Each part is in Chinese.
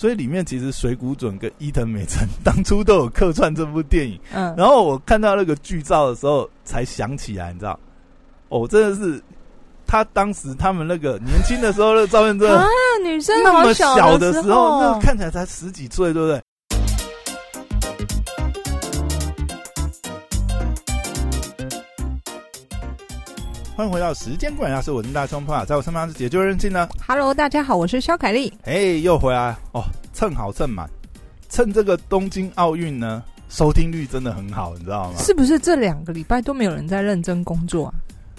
所以里面其实水谷隼跟伊藤美诚当初都有客串这部电影。嗯，然后我看到那个剧照的时候，才想起来，你知道，哦，真的是他当时他们那个年轻的时候那个照片，真的啊，女生那么小的时候，那看起来才十几岁，对不对？欢迎回到时间管家，是我是大冲破在我身旁是解救任性呢。Hello，大家好，我是肖凯丽。哎，又回来哦，蹭好蹭满，趁这个东京奥运呢，收听率真的很好，你知道吗？是不是这两个礼拜都没有人在认真工作啊？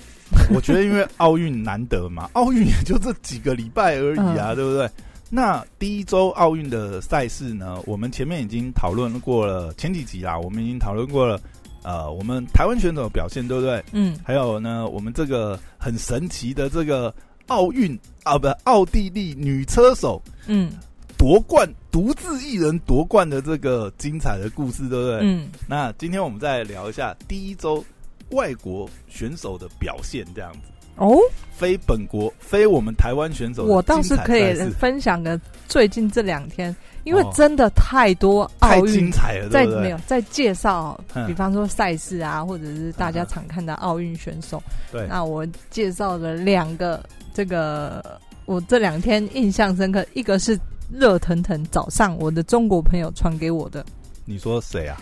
我觉得因为奥运难得嘛，奥运也就这几个礼拜而已啊，嗯对不对？那第一周奥运的赛事呢，我们前面已经讨论过了，前几集啦，我们已经讨论过了。呃，我们台湾选手的表现，对不对？嗯，还有呢，我们这个很神奇的这个奥运啊，不，奥地利女车手嗯夺冠，独自一人夺冠的这个精彩的故事，对不对？嗯，那今天我们再来聊一下第一周外国选手的表现，这样子。哦，非本国、非我们台湾选手的我倒是可以分享个最近这两天，因为哦真的太多奥运精彩了，在？没有在介绍，嗯比方说赛事啊，或者是大家常看的奥运选手。对，那我介绍了两个，这个我这两天印象深刻，一个是热腾腾早上我的中国朋友传给我的，你说谁啊？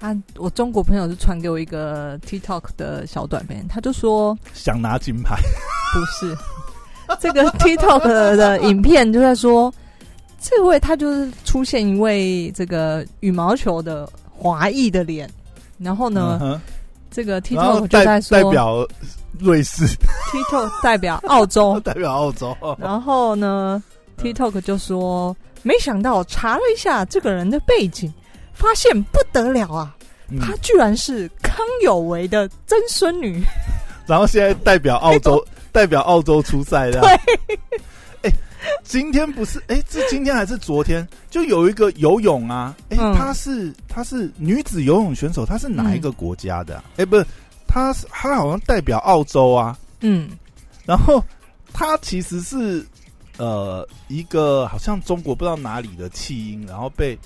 他我中国朋友就传给我一个 TikTok 的小短片，他就说想拿金牌？不是这个 TikTok 的影片就在说，这位他就是出现一位这个羽毛球的华裔的脸，然后呢，嗯这个 TikTok 就在说代表瑞士，TikTok 代表澳洲，代表澳洲，然后呢，TikTok 就说，没想到查了一下这个人的背景，发现不得了啊，嗯她居然是康有为的曾孙女。然后现在代表澳洲，代表澳洲出赛的。对，哎，今天不是？哎，是今天还是昨天？就有一个游泳啊，哎，嗯她是她是女子游泳选手，她是哪一个国家的啊？哎，不是，她是她好像代表澳洲啊。嗯，然后她其实是呃一个好像中国不知道哪里的弃婴，然后被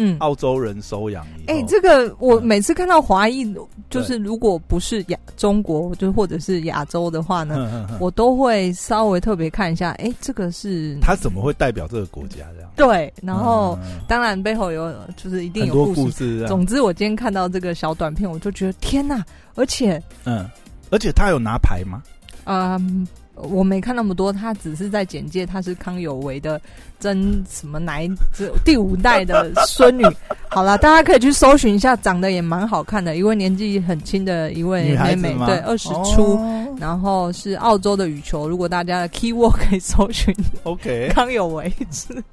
嗯。澳洲人收养哎、这个我嗯每次看到华裔，就是如果不是亚中国，就或者是亚洲的话呢，我都会稍微特别看一下。哎、这个是他怎么会代表这个国家这样？对，然后、嗯当然背后有就是一定有故事。故事，总之，我今天看到这个小短片，我就觉得天哪！而且，嗯，而且他有拿牌吗？嗯，我没看那么多，他只是在简介，他是康有为的真什么哪一这第五代的孙女。好了，大家可以去搜寻一下，长得也蛮好看的，一位年纪很轻的一位妹妹，子吗？对，二十出。哦然后是澳洲的羽球，如果大家的 keyword 可以搜寻 OK，康有为，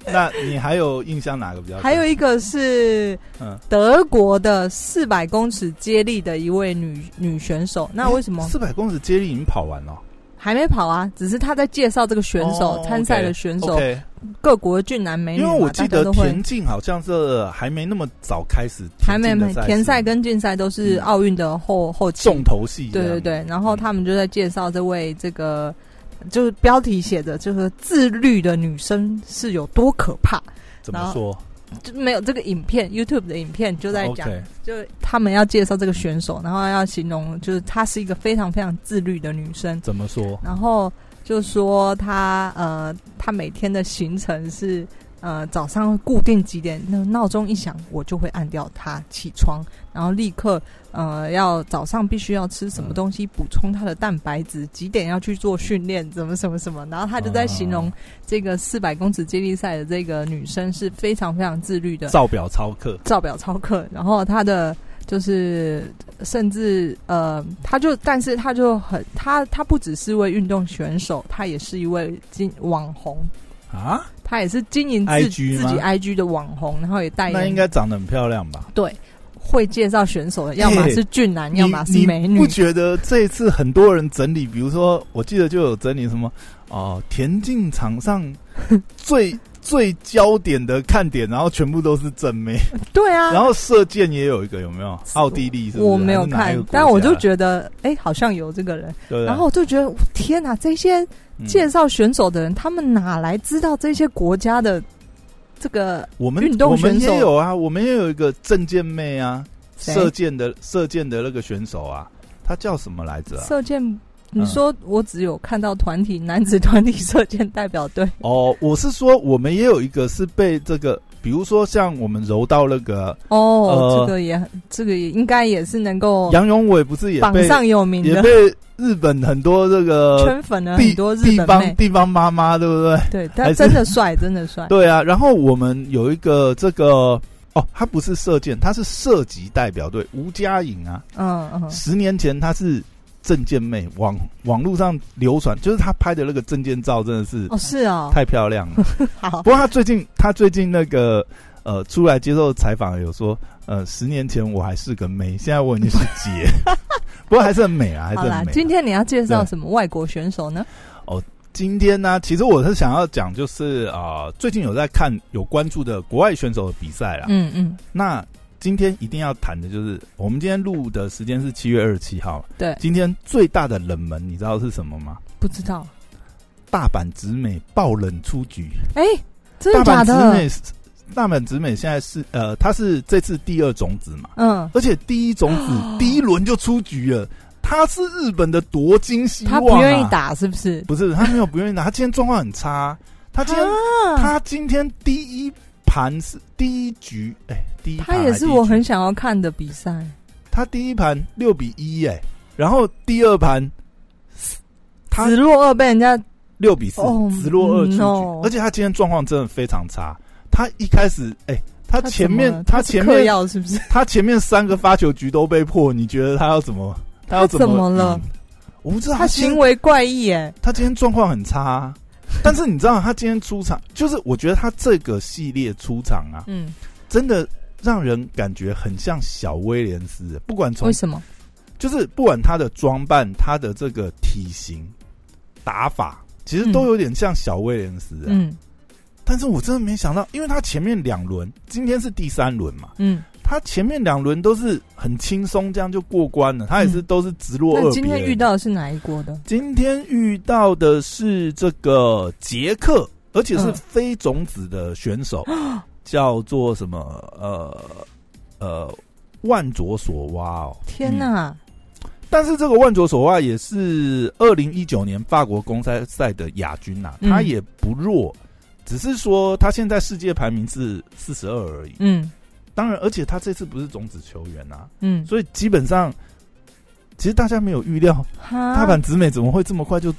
那你还有印象哪个比较？还有一个是嗯，德国的四百公尺接力的一位女女选手。那为什么四百公尺接力已经跑完了？还没跑啊？只是他在介绍这个选手哦参赛的选手各国的俊男美女嘛，因为我记得田径好像是还没那么早开始，还没没田赛跟跟竞赛都是嗯奥运的后后期。重头戏，对对对，然后他们就在介绍这位这个，就是标题写的，就是自律的女生是有多可怕。怎么说？就没有这个影片，YouTube 的影片就在讲就他们要介绍这个选手，然后要形容就是她是一个非常非常自律的女生，怎么说？然后就说她呃，她每天的行程是呃早上固定几点，那闹钟一响我就会按掉它起床，然后立刻呃要早上必须要吃什么东西补充它的蛋白质，几点要去做训练，怎么什么什么，然后他就在形容哦这个四百公尺接力赛的这个女生是非常非常自律的，照表操课，照表操课，然后她的就是甚至呃，他就但是他就很他他不只是一位运动选手，他也是一位经网红，啊，他也是经营自 IG 吗自己 IG 的网红，然后也代言那应该长得很漂亮吧？对会介绍选手的，要么是俊男，要么是你美女不。觉得这一次很多人整理，比如说，我记得就有整理什么哦、田径场上最最焦点的看点，然后全部都是正妹，对啊，然后射箭也有一个，有没有？奥地利是不是？我没有看但我就觉得哎、好像有这个人，然后我就觉得天哪，这些嗯介绍选手的人，他们哪来知道这些国家的这个我们运动我们也有啊，我们也有一个证件妹啊，射箭的射箭的那个选手啊，他叫什么来着、啊？射箭，你说我只有看到团体男子团体射箭代表队，哦，我是说我们也有一个是被这个，比如说像我们柔道那个哦，呃这个也很这个也应该也是能够杨永伟，不是也榜上有名的，也被日本很多这个圈粉了地很多日地方地方妈妈，对不对？对，他真的帅，真的帅，对啊，然后我们有一个这个哦，他不是射箭，他是射击代表队吴佳颖啊。嗯嗯，十年前他是证件妹，网网络上流传，就是他拍的那个证件照真的是哦是哦，太漂亮了。好不过他最近他最近那个呃出来接受采访有说，呃，十年前我还是个妹，现在我已经是姐，不过还是很美啊，还是很美啊。，今天你要介绍什么外国选手呢？哦今天呢，其实我是想要讲，就是啊、呃最近有在看有关注的国外选手的比赛啦。嗯嗯，那今天一定要谈的就是，我们今天录的时间是七月二十七号。对，今天最大的冷门，你知道是什么吗？不知道，大阪直美爆冷出局。哎，真大阪直？美，大阪直美现在是呃，他是这次第二种子嘛，嗯，而且第一种子 第一轮就出局了。他是日本的夺金希望、啊，他不愿意，打是不是？不是他没有不愿意打，他今天状况很差。他今天啊他今天第一盘是第一局，哎、第一盘他也是我很想要看的比赛。他第一盘六比一哎，然后第二盘他子洛二被人家六比四哦，直落二出局 no 而且他今天状况真的非常差。他一开始哎、他他前面他前面药是不是？他前面三个发球局都被破，你觉得他要怎么？他要怎么么了赢？我不知道他行为怪异哎，他今天状况很差啊、但是你知道他今天出场，就是我觉得他这个系列出场啊，嗯，真的让人感觉很像小威廉斯，不管从为什么？就是不管他的装扮、他的这个体型、打法，其实都有点像小威廉斯、啊。嗯但是我真的没想到，因为他前面两轮，今天是第三轮嘛，嗯，他前面两轮都是很轻松，这样就过关了。他也是嗯都是直落二那。今天遇到的是哪一国的？今天遇到的是这个捷克，而且是嗯非种子的选手，叫做什么？呃呃，万卓索娃哦。天哪！但是这个万卓索娃也是二零一九年法国公开赛的亚军呐、嗯他也不弱，只是说他现在世界排名是四十二而已。嗯当然，而且他这次不是种子球员啊，嗯，所以基本上，其实大家没有预料大阪直美怎么会这么快就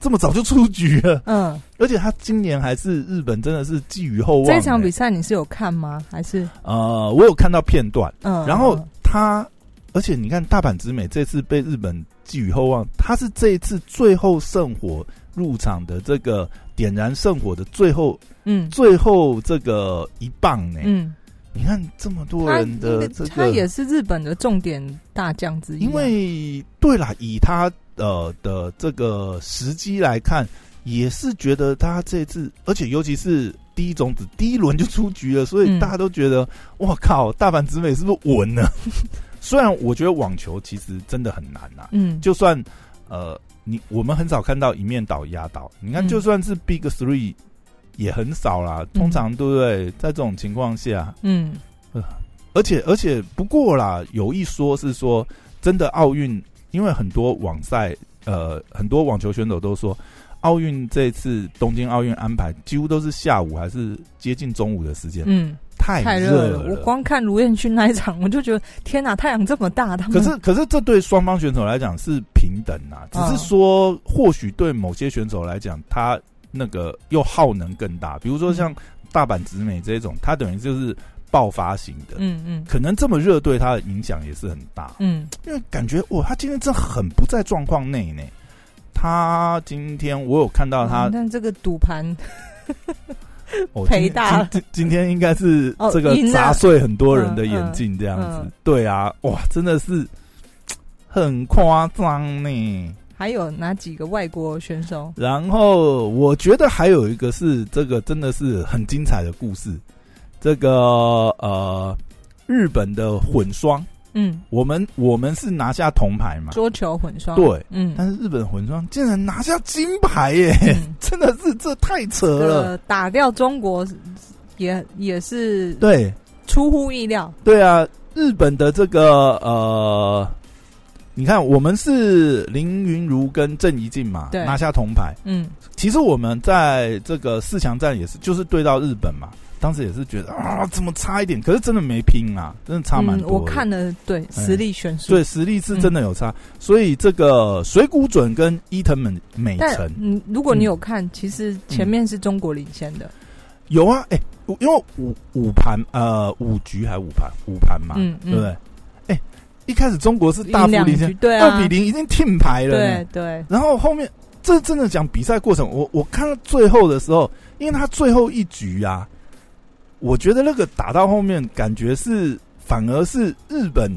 这么早就出局了，嗯，而且他今年还是日本真的是寄予厚望、这场比赛，你是有看吗？还是？呃，我有看到片段，嗯？然后嗯。他，而且你看大阪直美这次被日本寄予厚望，他是这一次最后圣火入场的这个点燃圣火的最后嗯。最后这个一棒呢、嗯，你看这么多人的这个，他也是日本的重点大将之一啊，因为对啦，以他呃的这个时机来看，也是觉得他这次，而且尤其是第一种子第一轮就出局了，所以嗯。大家都觉得，哇靠，大阪直美是不是稳了？虽然我觉得网球其实真的很难呐、嗯，就算呃你我们很少看到一面倒压倒，你看嗯。就算是 Big Three 也很少啦，通常对不对？在这种情况下，嗯而且而且不过啦，有一说是说，真的奥运，因为很多网赛，呃，很多网球选手都说，奥运这次东京奥运安排几乎都是下午还是接近中午的时间，嗯，太太热热了。我光看卢彦勋那一场，我就觉得天哪，太阳这么大，他们可是可是这对双方选手来讲是平等啊，只嗯是说或许对某些选手来讲，他那个又耗能更大，比如说像大阪直美这种，他等于就是爆发型的。嗯嗯。可能这么热对他的影响也是很大，嗯。因为感觉哇，他今天真的很不在状况内呢。他今天我有看到他嗯，但这个赌盘。哦，赔今大了。今今今天应该是哦这个砸碎很多人的眼镜，这样子。嗯嗯对啊，哇，真的是很夸张呢。还有哪几个外国选手？然后我觉得还有一个是这个真的是很精彩的故事，这个呃日本的混双，嗯，我们我们是拿下铜牌嘛，桌球混双。对，嗯，但是日本混双竟然拿下金牌耶，嗯 真的是这太扯这了。个打掉中国也也是对出乎意料。对啊，日本的这个呃，你看我们是林云如跟郑怡静嘛，拿下铜牌。嗯，其实我们在这个四强战也是，就是对到日本嘛，当时也是觉得啊，怎么差一点？可是真的没拼啊，真的差蛮多、嗯我看了，对实力悬殊。对，实力是真的有差，所以这个水谷准跟伊藤美美但诚嗯，如果你有看，其实前面是中国领先的。有啊，哎、因为五五盘呃五局还五盘五盘嘛，嗯嗯对不对？哎、一开始中国是大幅领先二比零已经停牌了，对对，然后后面这真的讲比赛过程，我我看到最后的时候，因为他最后一局啊，我觉得那个打到后面，感觉是反而是日本，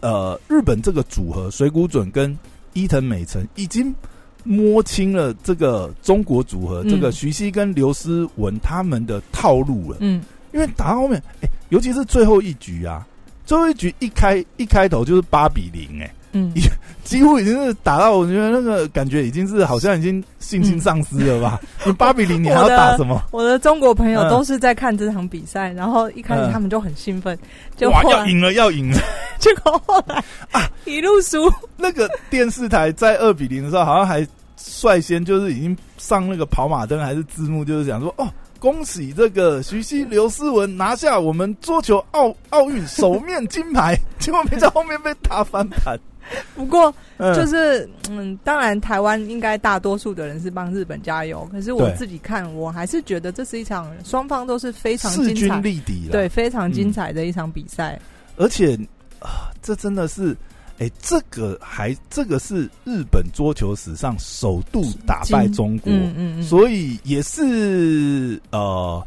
呃，日本这个组合水谷准跟伊藤美诚已经摸清了这个中国组合，嗯。这个徐熙跟刘诗雯他们的套路了。嗯，因为打到后面，哎、尤其是最后一局啊，最后一局一开一开头就是八比零、哎。嗯，几乎已经是打到，我觉得那个感觉已经是好像已经信心丧失了吧？你八比零，你还要打什么？我的中国朋友嗯都是在看这场比赛，然后一开始嗯他们就很兴奋，就哇，要赢了，要赢了！结果后来啊一路输，那个电视台在二比零的时候，好像还率先就是已经上那个跑马灯还是字幕，就是讲说哦。恭喜这个徐熙、刘思文拿下我们桌球奥奥运首面金牌，结果没在后面被打翻盘。不过嗯就是嗯，当然台湾应该大多数的人是帮日本加油，可是我自己看，我还是觉得这是一场双方都是非常势均力敌了。对，非常精彩的一场比赛。而且啊，这真的是，哎、这个还这个是日本桌球史上首度打败中国，嗯嗯嗯，所以也是呃，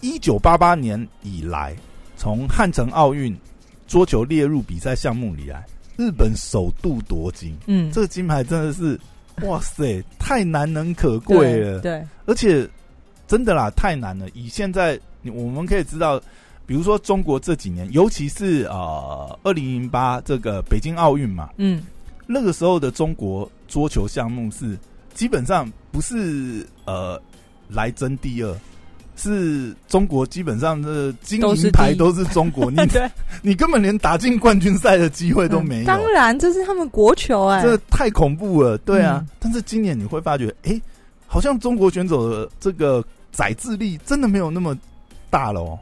一九八八年以来，从汉城奥运桌球列入比赛项目以来，日本首度夺金，嗯，这个金牌真的是，哇塞，太难能可贵了。对，而且真的啦，太难了。以现在你我们可以知道，比如说中国这几年，尤其是呃二零零八这个北京奥运嘛，嗯那个时候的中国桌球项目是基本上不是呃来争第二。是中国基本上的金银牌都是中国，你你根本连打进冠军赛的机会都没有。嗯当然，这是他们国球哎、这太恐怖了，对啊。嗯但是今年你会发觉，哎、好像中国选手的这个载智力真的没有那么大了哦。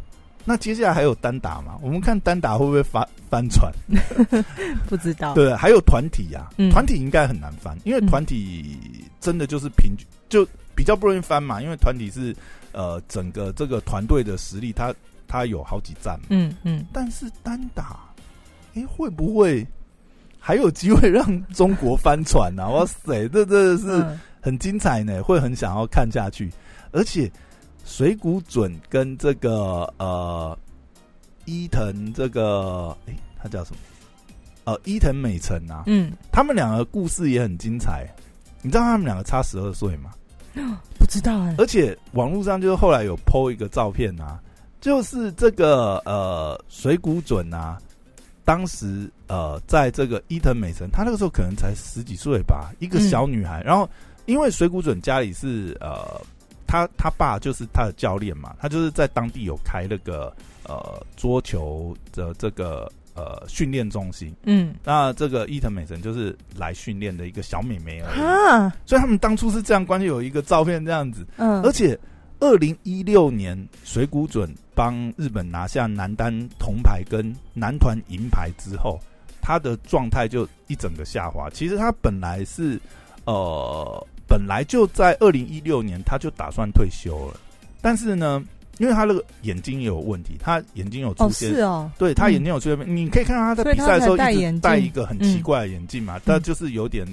那接下来还有单打嘛？我们看单打会不会翻翻船？不知道。对，还有团体呀、嗯团体应该很难翻，因为嗯团体真的就是平均，就比较不容易翻嘛。因为团体是呃整个这个团队的实力，它它有好几站嘛。嗯嗯，但是单打，哎、会不会还有机会让中国翻船呢、哇塞，这真的是嗯很精彩呢，会很想要看下去。而且水谷准跟这个呃伊藤这个，哎、他叫什么？呃，伊藤美诚啊，嗯，他们两个故事也很精彩。你知道他们两个差十二岁吗？不知道哎、而且网络上就是后来有 PO 一个照片啊，就是这个呃水谷准啊，当时呃在这个伊藤美诚，她那个时候可能才十几岁吧，一个小女孩。然后因为水谷准家里是呃他他爸就是他的教练嘛，他就是在当地有开那个呃桌球的这个呃训练中心。嗯那这个伊藤美诚就是来训练的一个小美眉而已，啊所以他们当初是这样关系，有一个照片这样子。嗯，而且，二零一六年水谷准帮日本拿下男单铜牌跟男团银牌之后，他的状态就一整个下滑。其实他本来是呃，本来就在二零一六年他就打算退休了，但是呢，因为他那个眼睛也有问题，他眼睛有出哦现。是哦，对他嗯眼睛有出现，你可以看到他在比赛的时候一直戴一个很奇怪的眼镜嘛，但就是有点，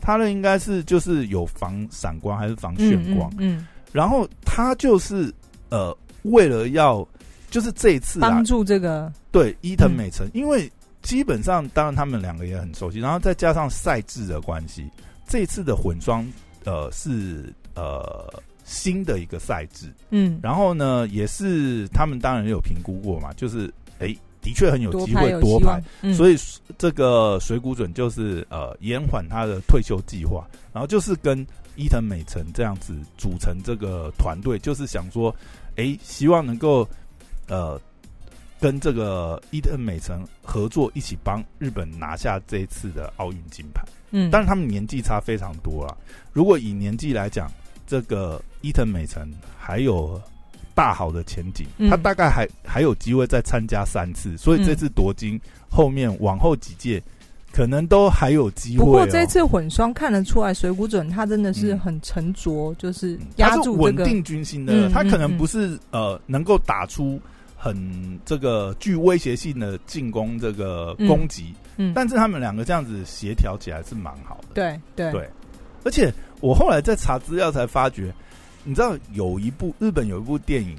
他的应该是就是有防闪光还是防眩嗯光，嗯，然后他就是呃，为了要就是这一次啊帮，助这个。对伊藤嗯美诚，因为基本上当然他们两个也很熟悉，然后再加上赛制的关系，这次的混双呃是呃新的一个赛制，嗯。然后呢也是他们当然有评估过嘛，就是诶的确很有机会多排，嗯、所以这个水谷准就是呃延缓他的退休计划，然后就是跟伊藤美诚这样子组成这个团队，就是想说，哎，希望能够呃跟这个伊藤美诚合作，一起帮日本拿下这一次的奥运金牌。嗯，但是他们年纪差非常多了。如果以年纪来讲，这个伊藤美诚还有大好的前景，他大概还还有机会再参加三次，所以这次夺金后面往后几届可能都还有机会。不过这次混双看得出来，水谷准他真的是很沉着，就是压住稳定军心的。他可能不是呃能够打出很这个具威胁性的进攻这个攻击。嗯，但是他们两个这样子协调起来是蛮好的。对对对，而且我后来在查资料才发觉，你知道有一部日本有一部电影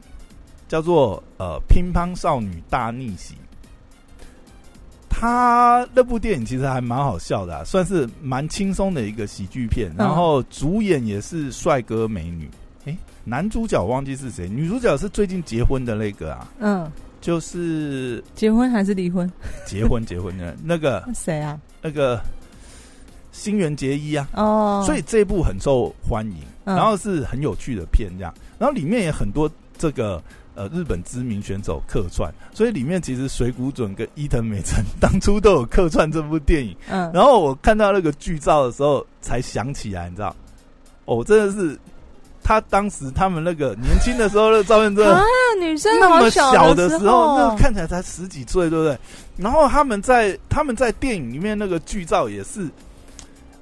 叫做《呃乒乓少女大逆袭》，他那部电影其实还蛮好笑的，算是蛮轻松的一个喜剧片。然后主演也是帅哥美女，哎，男主角忘记是谁，女主角是最近结婚的那个啊。嗯。就是结婚还是离婚？结婚，结婚的那个谁啊？那个新垣结衣啊。哦，所以这部很受欢迎，然后是很有趣的片，这样。然后里面也很多这个呃日本知名选手客串，所以里面其实水谷隼跟伊藤美诚当初都有客串这部电影。嗯，然后我看到那个剧照的时候，才想起来，你知道，哦，真的是。他当时他们那个年轻的时候的照片，真的啊，女生那么小的时候，那看起来才十几岁，对不对？然后他们在他们在电影里面那个剧照也是，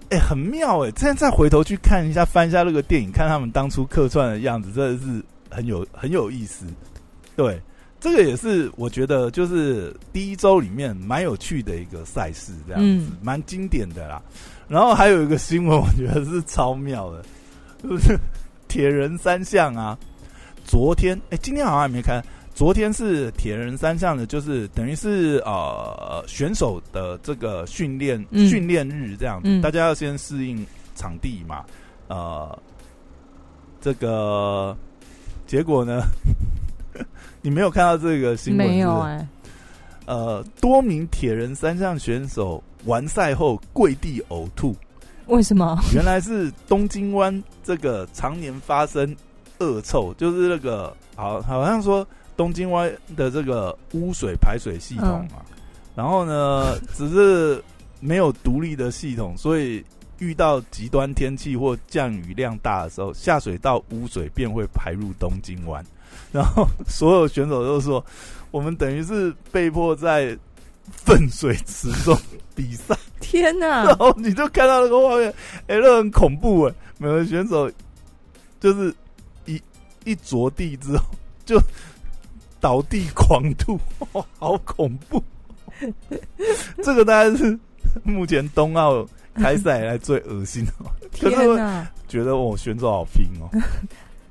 哎，很妙哎！现在再回头去看一下，翻一下那个电影，看他们当初客串的样子，真的是很有很有意思。对，这个也是我觉得就是第一周里面蛮有趣的一个赛事，这样子蛮经典的啦。然后还有一个新闻，我觉得是超妙的，是不是？铁人三项啊，昨天哎，今天好像还没开。昨天是铁人三项的，就是等于是呃选手的这个训练训练日这样子，大家要先适应场地嘛。呃，这个结果呢，你没有看到这个新闻？没有哎。呃，多名铁人三项选手完赛后跪地呕吐。为什么？原来是东京湾这个常年发生恶臭，就是那个好，好像说东京湾的这个污水排水系统啊，然后呢，只是没有独立的系统，所以遇到极端天气或降雨量大的时候，下水道污水便会排入东京湾，然后所有选手都说，我们等于是被迫在。粪水池中比赛，天哪！然后你就看到那个画面，哎，那很恐怖哎！每个选手就是一一着地之后就倒地狂吐，好恐怖！这个大概是目前冬奥开赛以来最恶心的。天哪！觉得我选手好拼哦，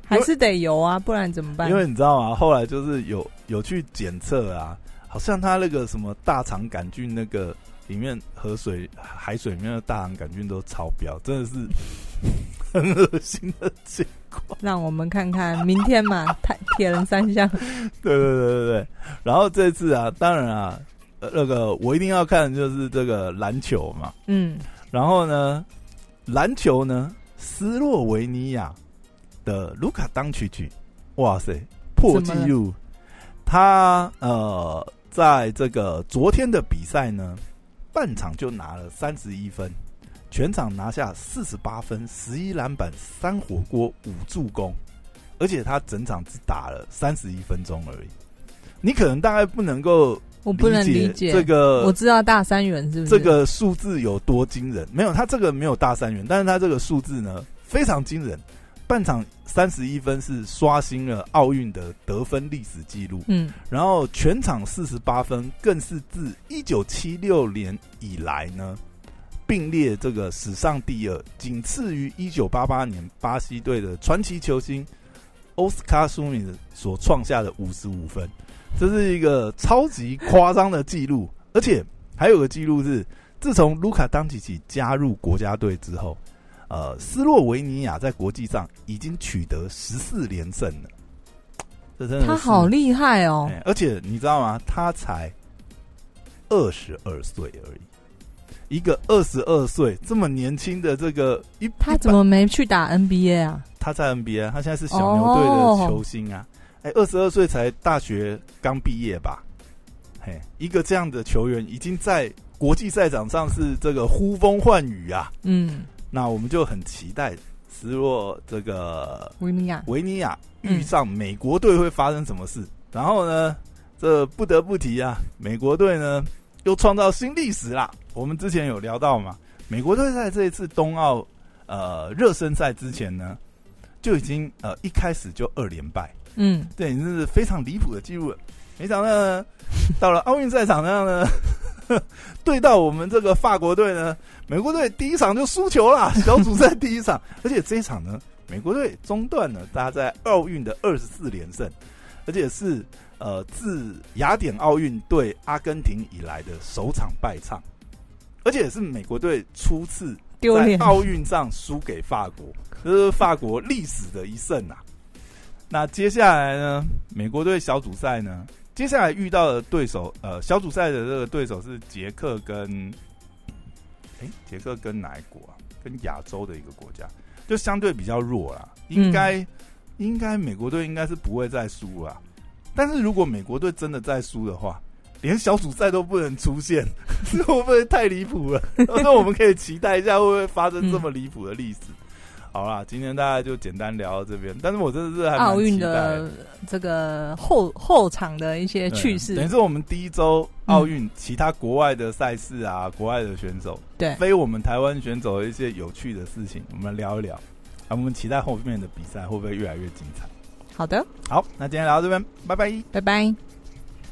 还是得游啊，不然怎么办？因为你知道吗？后来就是有有去检测啊。好像他那个什么大肠杆菌，那个里面河水、海水里面的大肠杆菌都超标，真的是 很恶心的结果。让我们看看明天嘛，太铁人三项。对对对对对。然后这次啊，当然啊，那个我一定要看的就是这个篮球嘛。嗯。然后呢，篮球呢，斯洛维尼亚的卢卡当曲曲，哇塞，破纪录！他呃。在这个昨天的比赛呢，半场就拿了三十一分，全场拿下四十八分、十一篮板、三火锅、五助攻，而且他整场只打了三十一分钟而已。你可能大概不能够，我不能理解这个。我知道大三元是不是这个数字有多惊人？没有，他这个没有大三元，但是他这个数字呢非常惊人。半场三十一分是刷新了奥运的得分历史记录，嗯，然后全场四十八分更是自一九七六年以来呢并列这个史上第二，仅次于一九八八年巴西队的传奇球星奥斯卡苏米所创下的五十五分，这是一个超级夸张的记录，而且还有个记录是，自从卢卡当奇奇加入国家队之后。呃，斯洛维尼亚在国际上已经取得十四连胜了，这真的他好厉害哦！而且你知道吗？他才二十二岁而已。一个二十二岁这么年轻的这个一，他怎么没去打 NBA 啊？他在 NBA，他现在是小牛队的球星啊！哎，二十二岁才大学刚毕业吧？嘿，一个这样的球员已经在国际赛场上是这个呼风唤雨啊！嗯，那我们就很期待，斯洛这个维尼亚维尼亚遇上美国队会发生什么事？然后呢，这不得不提啊，美国队呢又创造新历史啦！我们之前有聊到嘛，美国队在这一次冬奥呃热身赛之前呢，就已经呃一开始就二连败，嗯，对，这是非常离谱的记录。没想到呢，到了奥运赛场上呢，对到我们这个法国队呢，美国队第一场就输球了，小组赛第一场，而且这一场呢，美国队中断了大家在奥运的二十四连胜，而且是呃自雅典奥运对阿根廷以来的首场败仗。而且也是美国队初次在奥运上输给法国，这是法国历史的一胜啊！那接下来呢？美国队小组赛呢？接下来遇到的对手，呃，小组赛的这个对手是捷克跟，哎，捷克跟哪一国啊？跟亚洲的一个国家，就相对比较弱啦。应该，应该美国队应该是不会再输了。但是如果美国队真的再输的话，连小组赛都不能出现，会不会太离谱了？那我们可以期待一下，会不会发生这么离谱的历史？好啦，今天大家就简单聊到这边。但是我真的是还奥运的这个后后场的一些趣事，等于是我们第一周奥运其他国外的赛事啊，国外的选手，对，非我们台湾选手的一些有趣的事情，我们聊一聊。啊，我们期待后面的比赛会不会越来越精彩？好的，好，那今天聊到这边，拜拜，拜拜。